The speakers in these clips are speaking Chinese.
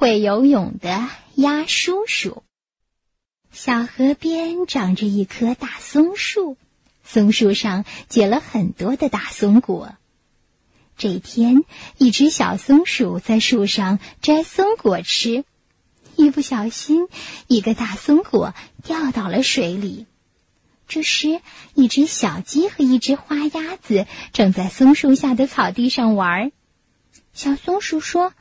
会游泳的鸭叔叔。小河边长着一棵大松树，松树上结了很多的大松果。这天，一只小松鼠在树上摘松果吃，一不小心，一个大松果掉到了水里。这时，一只小鸡和一只花鸭子正在松树下的草地上玩。小松鼠说：“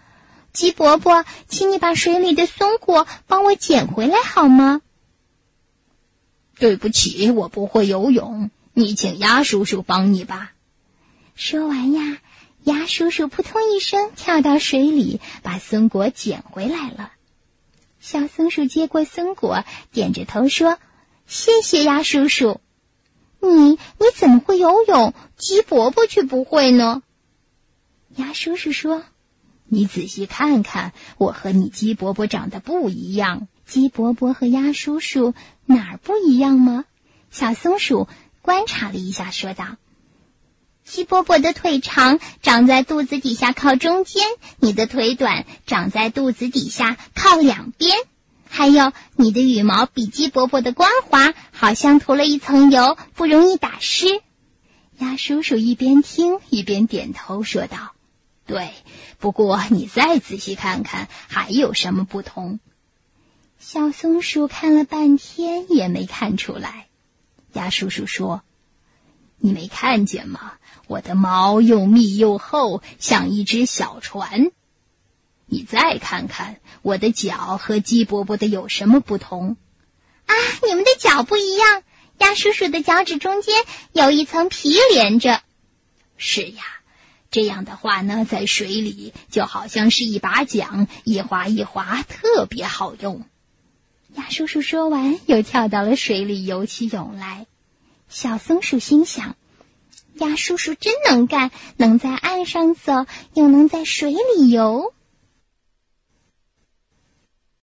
鸡伯伯，请你把水里的松果帮我捡回来好吗？”“对不起，我不会游泳，你请鸭叔叔帮你吧。”说完呀，鸭叔叔扑通一声跳到水里，把松果捡回来了。小松鼠接过松果，点着头说。谢谢鸭叔叔，你你怎么会游泳？鸡伯伯却不会呢。鸭叔叔说：“你仔细看看，我和你鸡伯伯长得不一样。鸡伯伯和鸭叔叔哪儿不一样吗？”小松鼠观察了一下，说道：“鸡伯伯的腿长，长在肚子底下靠中间；你的腿短，长在肚子底下靠两边。”还有，你的羽毛比鸡伯伯的光滑，好像涂了一层油，不容易打湿。鸭叔叔一边听一边点头说道：“对，不过你再仔细看看，还有什么不同？”小松鼠看了半天也没看出来。鸭叔叔说：“你没看见吗？我的毛又密又厚，像一只小船。”你再看看我的脚和鸡伯伯的有什么不同？啊，你们的脚不一样。鸭叔叔的脚趾中间有一层皮连着。是呀，这样的话呢，在水里就好像是一把桨，一划一划，特别好用。鸭叔叔说完，又跳到了水里游起泳来。小松鼠心想：鸭叔叔真能干，能在岸上走，又能在水里游。